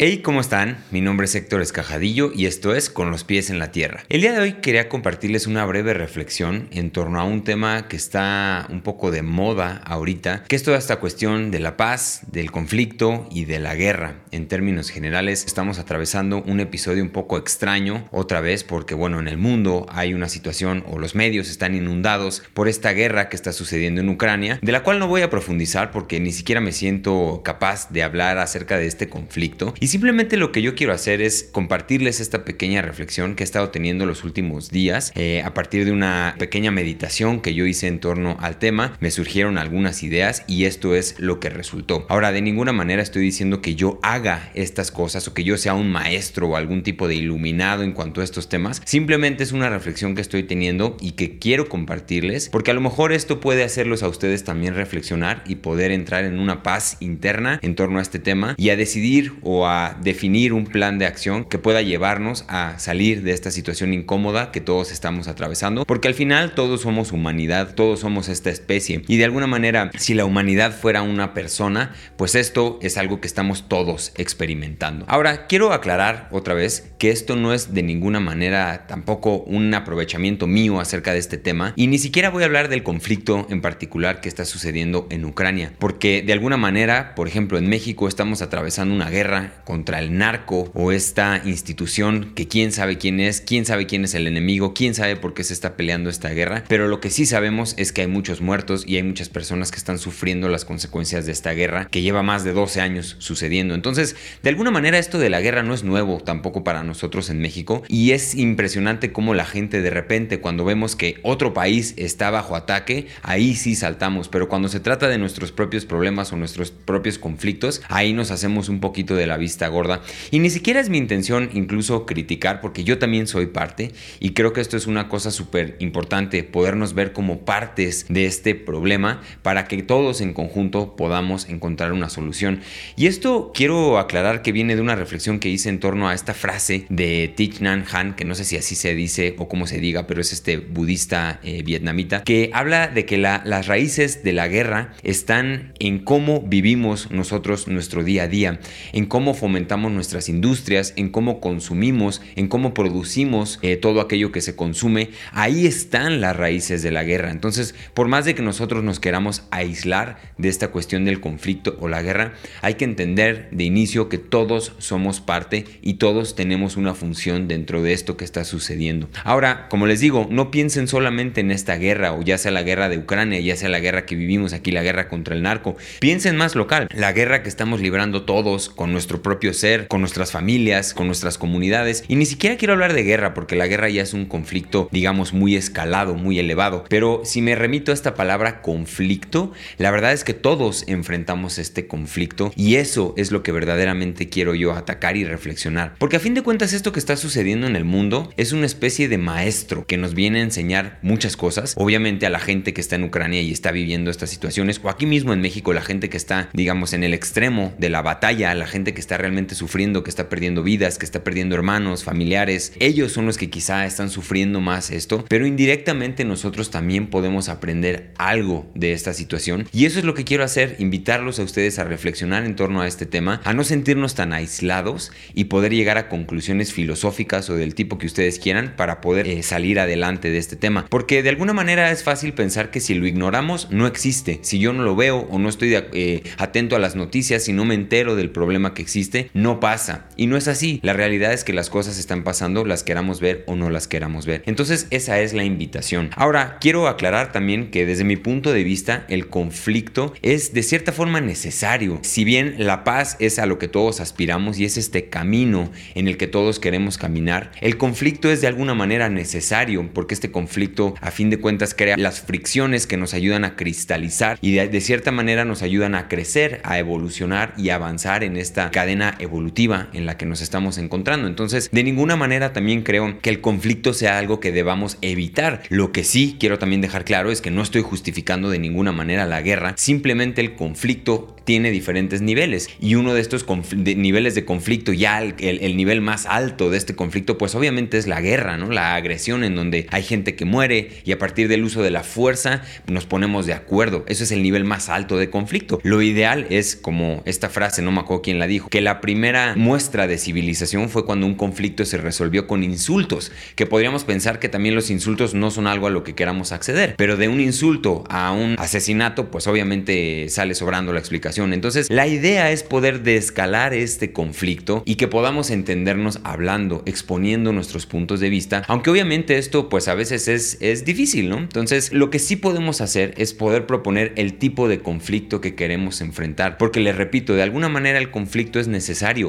Hey, ¿cómo están? Mi nombre es Héctor Escajadillo y esto es Con los pies en la tierra. El día de hoy quería compartirles una breve reflexión en torno a un tema que está un poco de moda ahorita, que es toda esta cuestión de la paz, del conflicto y de la guerra. En términos generales, estamos atravesando un episodio un poco extraño, otra vez porque, bueno, en el mundo hay una situación o los medios están inundados por esta guerra que está sucediendo en Ucrania, de la cual no voy a profundizar porque ni siquiera me siento capaz de hablar acerca de este conflicto. Simplemente lo que yo quiero hacer es compartirles esta pequeña reflexión que he estado teniendo los últimos días eh, a partir de una pequeña meditación que yo hice en torno al tema. Me surgieron algunas ideas y esto es lo que resultó. Ahora, de ninguna manera estoy diciendo que yo haga estas cosas o que yo sea un maestro o algún tipo de iluminado en cuanto a estos temas. Simplemente es una reflexión que estoy teniendo y que quiero compartirles porque a lo mejor esto puede hacerlos a ustedes también reflexionar y poder entrar en una paz interna en torno a este tema y a decidir o a definir un plan de acción que pueda llevarnos a salir de esta situación incómoda que todos estamos atravesando, porque al final todos somos humanidad, todos somos esta especie y de alguna manera si la humanidad fuera una persona, pues esto es algo que estamos todos experimentando. Ahora, quiero aclarar otra vez que esto no es de ninguna manera tampoco un aprovechamiento mío acerca de este tema y ni siquiera voy a hablar del conflicto en particular que está sucediendo en Ucrania, porque de alguna manera, por ejemplo, en México estamos atravesando una guerra contra el narco o esta institución que quién sabe quién es, quién sabe quién es el enemigo, quién sabe por qué se está peleando esta guerra, pero lo que sí sabemos es que hay muchos muertos y hay muchas personas que están sufriendo las consecuencias de esta guerra que lleva más de 12 años sucediendo. Entonces, de alguna manera esto de la guerra no es nuevo tampoco para nosotros en México y es impresionante cómo la gente de repente cuando vemos que otro país está bajo ataque, ahí sí saltamos, pero cuando se trata de nuestros propios problemas o nuestros propios conflictos, ahí nos hacemos un poquito de la vista gorda. Y ni siquiera es mi intención incluso criticar, porque yo también soy parte y creo que esto es una cosa súper importante, podernos ver como partes de este problema para que todos en conjunto podamos encontrar una solución. Y esto quiero aclarar que viene de una reflexión que hice en torno a esta frase de Thich Nhat Hanh, que no sé si así se dice o cómo se diga, pero es este budista eh, vietnamita, que habla de que las raíces de la guerra están en cómo vivimos nosotros nuestro día a día, en cómo fomentamos nuestras industrias, en cómo consumimos, en cómo producimos eh, todo aquello que se consume, ahí están las raíces de la guerra. Entonces, por más de que nosotros nos queramos aislar de esta cuestión del conflicto o la guerra, hay que entender de inicio que todos somos parte y todos tenemos una función dentro de esto que está sucediendo. Ahora, como les digo, no piensen solamente en esta guerra o ya sea la guerra de Ucrania, ya sea la guerra que vivimos aquí, la guerra contra el narco. Piensen más local, la guerra que estamos librando todos con nuestro propio ser, con nuestras familias, con nuestras comunidades. Y ni siquiera quiero hablar de guerra, porque la guerra ya es un conflicto, digamos, muy escalado, muy elevado. Pero si me remito a esta palabra conflicto, la verdad es que todos enfrentamos este conflicto y eso es lo que verdaderamente quiero yo atacar y reflexionar. Porque a fin de cuentas esto que está sucediendo en el mundo es una especie de maestro que nos viene a enseñar muchas cosas. Obviamente a la gente que está en Ucrania y está viviendo estas situaciones, o aquí mismo en México, la gente que está, digamos, en el extremo de la batalla, la gente que está realmente sufriendo, que está perdiendo vidas, que está perdiendo hermanos, familiares. Ellos son los que quizá están sufriendo más esto, pero indirectamente nosotros también podemos aprender algo de esta situación. Y eso es lo que quiero hacer, invitarlos a ustedes a reflexionar en torno a este tema, a no sentirnos tan aislados y poder llegar a conclusiones filosóficas o del tipo que ustedes quieran para poder eh, salir adelante de este tema. Porque de alguna manera es fácil pensar que si lo ignoramos no existe. Si yo no lo veo o no estoy eh, atento a las noticias y no me entero del problema que existe, no pasa. Y no es así. La realidad es que las cosas están pasando, las queramos ver o no las queramos ver. Entonces esa es la invitación. Ahora, quiero aclarar también que desde mi punto de vista el conflicto es de cierta forma necesario. Si bien la paz es a lo que todos aspiramos y es este camino en el que todos queremos caminar, el conflicto es de alguna manera necesario porque este conflicto a fin de cuentas crea las fricciones que nos ayudan a cristalizar y de, de cierta manera nos ayudan a crecer, a evolucionar y avanzar en esta cadena evolutiva en la que nos estamos encontrando. Entonces, de ninguna manera también creo que el conflicto sea algo que debamos evitar. Lo que sí quiero también dejar claro es que no estoy justificando de ninguna manera la guerra, simplemente el conflicto tiene diferentes niveles y uno de estos niveles de conflicto, ya el, el, nivel más alto de este conflicto, pues obviamente es la guerra, ¿no? La agresión en donde hay gente que muere y a partir del uso de la fuerza nos ponemos de acuerdo. Eso es el nivel más alto de conflicto. Lo ideal es, como esta frase, no me acuerdo quién la dijo, que la primera muestra de civilización fue cuando un conflicto se resolvió con insultos, que podríamos pensar que también los insultos no son algo a lo que queramos acceder, pero de un insulto a un asesinato, pues obviamente sale sobrando la explicación. Entonces, la idea es poder descalar este conflicto y que podamos entendernos hablando, exponiendo nuestros puntos de vista, aunque obviamente esto pues a veces es, es difícil, ¿no? Entonces, lo que sí podemos hacer es poder proponer el tipo de conflicto que queremos enfrentar, porque les repito, de alguna manera el conflicto es necesario.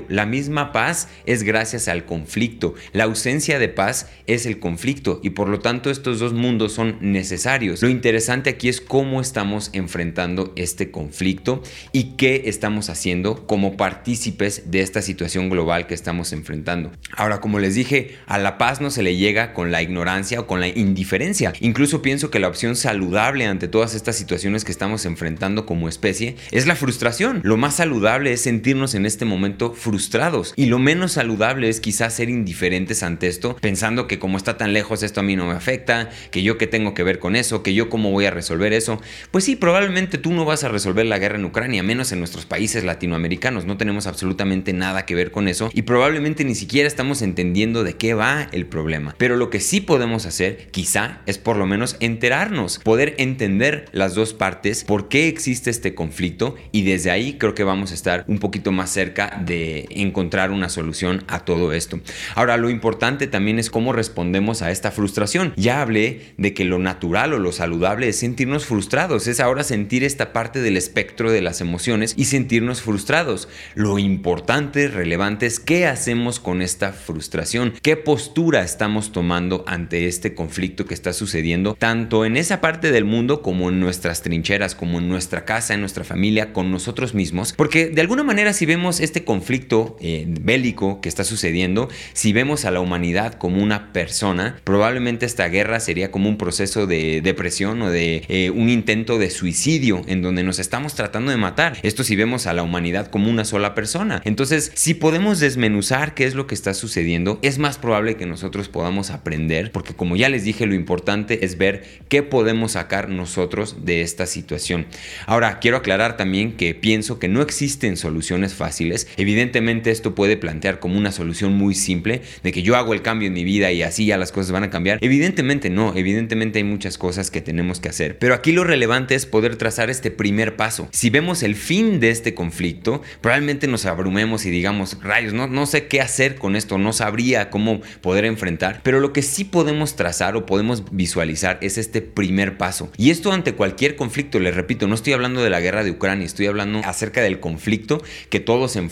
La misma paz es gracias al conflicto. La ausencia de paz es el conflicto y por lo tanto estos dos mundos son necesarios. Lo interesante aquí es cómo estamos enfrentando este conflicto y qué estamos haciendo como partícipes de esta situación global que estamos enfrentando. Ahora, como les dije, a la paz no se le llega con la ignorancia o con la indiferencia. Incluso pienso que la opción saludable ante todas estas situaciones que estamos enfrentando como especie es la frustración. Lo más saludable es sentirnos en este momento frustrados y lo menos saludable es quizás ser indiferentes ante esto, pensando que como está tan lejos esto a mí no me afecta, que yo qué tengo que ver con eso, que yo cómo voy a resolver eso. Pues sí, probablemente tú no vas a resolver la guerra en Ucrania, menos en nuestros países latinoamericanos, no tenemos absolutamente nada que ver con eso y probablemente ni siquiera estamos entendiendo de qué va el problema. Pero lo que sí podemos hacer, quizá, es por lo menos enterarnos, poder entender las dos partes, por qué existe este conflicto y desde ahí creo que vamos a estar un poquito más cerca de encontrar una solución a todo esto. Ahora, lo importante también es cómo respondemos a esta frustración. Ya hablé de que lo natural o lo saludable es sentirnos frustrados, es ahora sentir esta parte del espectro de las emociones y sentirnos frustrados. Lo importante, relevante es qué hacemos con esta frustración, qué postura estamos tomando ante este conflicto que está sucediendo tanto en esa parte del mundo como en nuestras trincheras, como en nuestra casa, en nuestra familia, con nosotros mismos, porque de alguna manera si vemos este conflicto eh, bélico que está sucediendo, si vemos a la humanidad como una persona, probablemente esta guerra sería como un proceso de depresión o de eh, un intento de suicidio en donde nos estamos tratando de matar. Esto si vemos a la humanidad como una sola persona. Entonces, si podemos desmenuzar qué es lo que está sucediendo, es más probable que nosotros podamos aprender, porque como ya les dije, lo importante es ver qué podemos sacar nosotros de esta situación. Ahora, quiero aclarar también que pienso que no existen soluciones fáciles. Evidentemente esto puede plantear como una solución muy simple de que yo hago el cambio en mi vida y así ya las cosas van a cambiar. Evidentemente no, evidentemente hay muchas cosas que tenemos que hacer. Pero aquí lo relevante es poder trazar este primer paso. Si vemos el fin de este conflicto, probablemente nos abrumemos y digamos, rayos, no, no sé qué hacer con esto, no sabría cómo poder enfrentar. Pero lo que sí podemos trazar o podemos visualizar es este primer paso. Y esto ante cualquier conflicto, les repito, no estoy hablando de la guerra de Ucrania, estoy hablando acerca del conflicto que todos enfrentamos,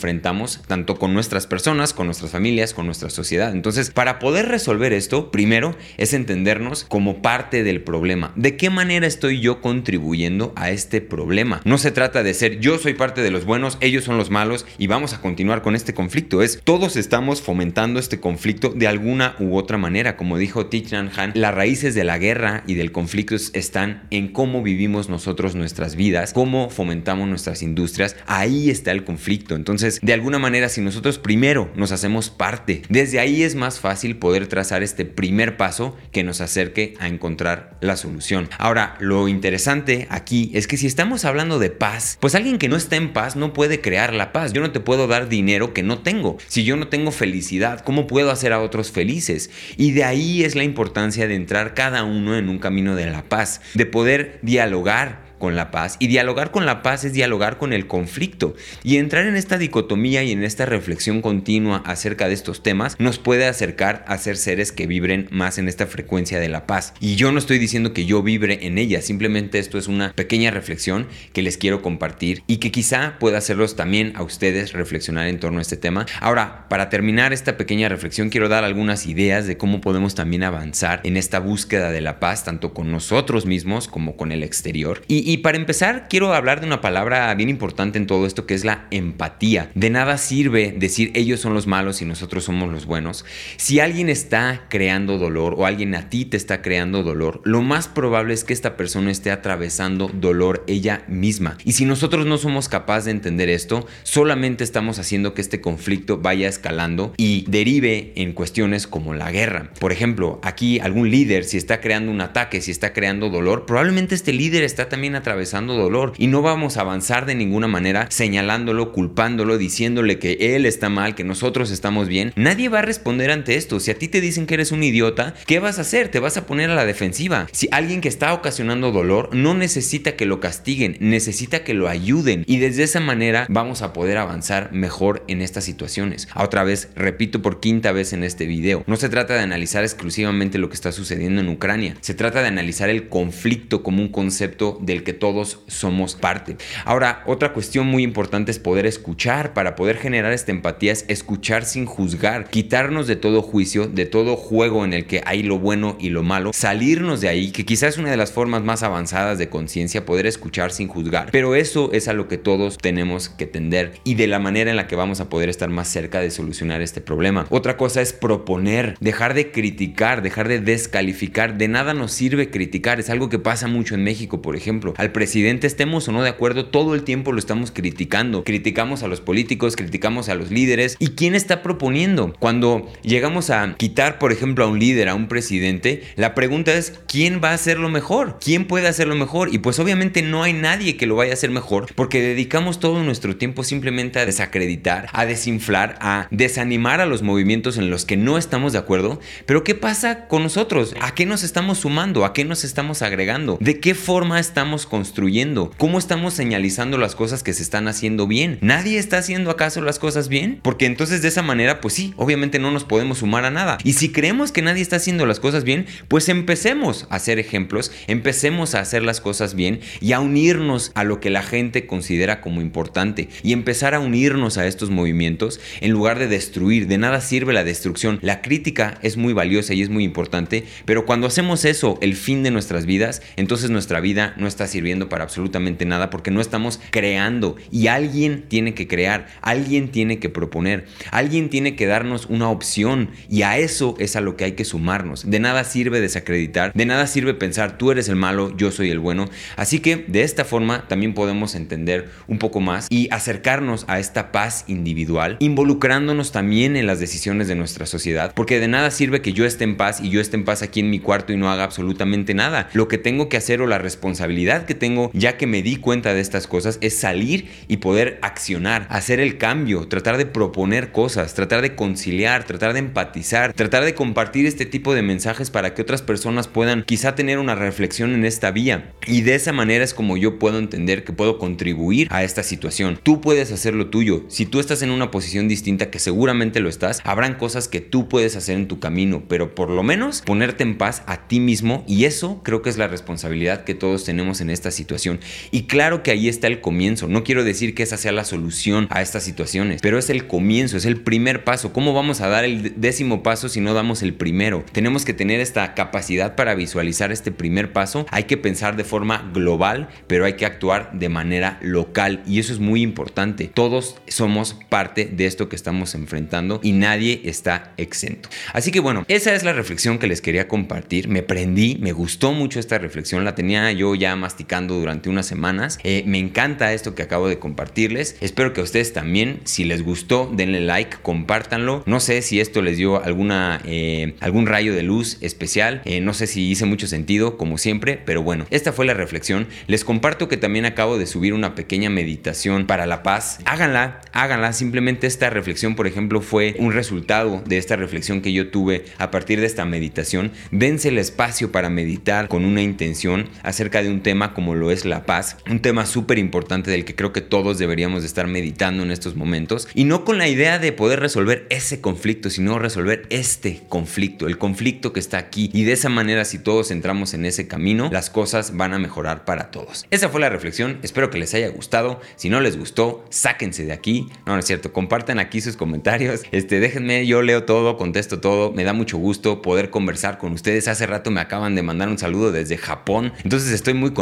tanto con nuestras personas, con nuestras familias, con nuestra sociedad. Entonces, para poder resolver esto, primero es entendernos como parte del problema. ¿De qué manera estoy yo contribuyendo a este problema? No se trata de ser yo soy parte de los buenos, ellos son los malos y vamos a continuar con este conflicto. Es todos estamos fomentando este conflicto de alguna u otra manera. Como dijo Thich Han, las raíces de la guerra y del conflicto están en cómo vivimos nosotros nuestras vidas, cómo fomentamos nuestras industrias. Ahí está el conflicto. Entonces, de alguna manera, si nosotros primero nos hacemos parte, desde ahí es más fácil poder trazar este primer paso que nos acerque a encontrar la solución. Ahora, lo interesante aquí es que si estamos hablando de paz, pues alguien que no está en paz no puede crear la paz. Yo no te puedo dar dinero que no tengo. Si yo no tengo felicidad, ¿cómo puedo hacer a otros felices? Y de ahí es la importancia de entrar cada uno en un camino de la paz, de poder dialogar con la paz. Y dialogar con la paz es dialogar con el conflicto. Y entrar en esta dicotomía y en esta reflexión continua acerca de estos temas nos puede acercar a ser seres que vibren más en esta frecuencia de la paz. Y yo no estoy diciendo que yo vibre en ella, simplemente esto es una pequeña reflexión que les quiero compartir y que quizá pueda hacerlos también a ustedes reflexionar en torno a este tema. Ahora, para terminar esta pequeña reflexión, quiero dar algunas ideas de cómo podemos también avanzar en esta búsqueda de la paz, tanto con nosotros mismos como con el exterior. Y y para empezar, quiero hablar de una palabra bien importante en todo esto que es la empatía. De nada sirve decir ellos son los malos y nosotros somos los buenos. Si alguien está creando dolor o alguien a ti te está creando dolor, lo más probable es que esta persona esté atravesando dolor ella misma. Y si nosotros no somos capaces de entender esto, solamente estamos haciendo que este conflicto vaya escalando y derive en cuestiones como la guerra. Por ejemplo, aquí algún líder, si está creando un ataque, si está creando dolor, probablemente este líder está también atravesando dolor y no vamos a avanzar de ninguna manera señalándolo, culpándolo, diciéndole que él está mal, que nosotros estamos bien. Nadie va a responder ante esto. Si a ti te dicen que eres un idiota, ¿qué vas a hacer? Te vas a poner a la defensiva. Si alguien que está ocasionando dolor no necesita que lo castiguen, necesita que lo ayuden y desde esa manera vamos a poder avanzar mejor en estas situaciones. Otra vez, repito por quinta vez en este video, no se trata de analizar exclusivamente lo que está sucediendo en Ucrania, se trata de analizar el conflicto como un concepto del que todos somos parte. Ahora, otra cuestión muy importante es poder escuchar, para poder generar esta empatía es escuchar sin juzgar, quitarnos de todo juicio, de todo juego en el que hay lo bueno y lo malo, salirnos de ahí, que quizás es una de las formas más avanzadas de conciencia, poder escuchar sin juzgar. Pero eso es a lo que todos tenemos que tender y de la manera en la que vamos a poder estar más cerca de solucionar este problema. Otra cosa es proponer, dejar de criticar, dejar de descalificar. De nada nos sirve criticar, es algo que pasa mucho en México, por ejemplo. Al presidente estemos o no de acuerdo, todo el tiempo lo estamos criticando. Criticamos a los políticos, criticamos a los líderes. ¿Y quién está proponiendo? Cuando llegamos a quitar, por ejemplo, a un líder, a un presidente, la pregunta es, ¿quién va a hacerlo mejor? ¿Quién puede hacerlo mejor? Y pues obviamente no hay nadie que lo vaya a hacer mejor porque dedicamos todo nuestro tiempo simplemente a desacreditar, a desinflar, a desanimar a los movimientos en los que no estamos de acuerdo. Pero ¿qué pasa con nosotros? ¿A qué nos estamos sumando? ¿A qué nos estamos agregando? ¿De qué forma estamos construyendo? ¿Cómo estamos señalizando las cosas que se están haciendo bien? ¿Nadie está haciendo acaso las cosas bien? Porque entonces de esa manera, pues sí, obviamente no nos podemos sumar a nada. Y si creemos que nadie está haciendo las cosas bien, pues empecemos a hacer ejemplos, empecemos a hacer las cosas bien y a unirnos a lo que la gente considera como importante y empezar a unirnos a estos movimientos en lugar de destruir. De nada sirve la destrucción. La crítica es muy valiosa y es muy importante, pero cuando hacemos eso el fin de nuestras vidas, entonces nuestra vida no está sirviendo para absolutamente nada porque no estamos creando y alguien tiene que crear, alguien tiene que proponer, alguien tiene que darnos una opción y a eso es a lo que hay que sumarnos. De nada sirve desacreditar, de nada sirve pensar tú eres el malo, yo soy el bueno. Así que de esta forma también podemos entender un poco más y acercarnos a esta paz individual, involucrándonos también en las decisiones de nuestra sociedad, porque de nada sirve que yo esté en paz y yo esté en paz aquí en mi cuarto y no haga absolutamente nada. Lo que tengo que hacer o la responsabilidad que tengo ya que me di cuenta de estas cosas es salir y poder accionar, hacer el cambio, tratar de proponer cosas, tratar de conciliar, tratar de empatizar, tratar de compartir este tipo de mensajes para que otras personas puedan quizá tener una reflexión en esta vía. Y de esa manera es como yo puedo entender que puedo contribuir a esta situación. Tú puedes hacer lo tuyo. Si tú estás en una posición distinta, que seguramente lo estás, habrán cosas que tú puedes hacer en tu camino, pero por lo menos ponerte en paz a ti mismo y eso creo que es la responsabilidad que todos tenemos en esta situación. Y claro que ahí está el comienzo. No quiero decir que esa sea la solución a estas situaciones, pero es el comienzo, es el primer paso. ¿Cómo vamos a dar el décimo paso si no damos el primero? Tenemos que tener esta capacidad para visualizar este primer paso. Hay que pensar de forma global, pero hay que actuar de manera local y eso es muy importante. Todos somos parte de esto que estamos enfrentando y nadie está exento. Así que bueno, esa es la reflexión que les quería compartir. Me prendí, me gustó mucho esta reflexión, la tenía yo ya durante unas semanas. Eh, me encanta esto que acabo de compartirles. Espero que a ustedes también, si les gustó, denle like, compártanlo. No sé si esto les dio alguna, eh, algún rayo de luz especial. Eh, no sé si hice mucho sentido, como siempre, pero bueno, esta fue la reflexión. Les comparto que también acabo de subir una pequeña meditación para la paz. Háganla, háganla. Simplemente esta reflexión, por ejemplo, fue un resultado de esta reflexión que yo tuve a partir de esta meditación. Dense el espacio para meditar con una intención acerca de un tema como lo es la paz. Un tema súper importante del que creo que todos deberíamos de estar meditando en estos momentos. Y no con la idea de poder resolver ese conflicto, sino resolver este conflicto, el conflicto que está aquí. Y de esa manera, si todos entramos en ese camino, las cosas van a mejorar para todos. Esa fue la reflexión. Espero que les haya gustado. Si no les gustó, sáquense de aquí. No, no es cierto. Compartan aquí sus comentarios. Este, déjenme, yo leo todo, contesto todo. Me da mucho gusto poder conversar con ustedes. Hace rato me acaban de mandar un saludo desde Japón. Entonces estoy muy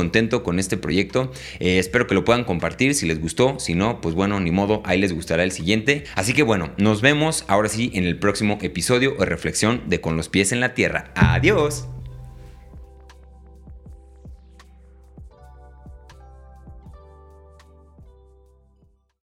con este proyecto. Eh, espero que lo puedan compartir si les gustó. Si no, pues bueno, ni modo, ahí les gustará el siguiente. Así que bueno, nos vemos ahora sí en el próximo episodio o reflexión de Con los pies en la tierra. Adiós.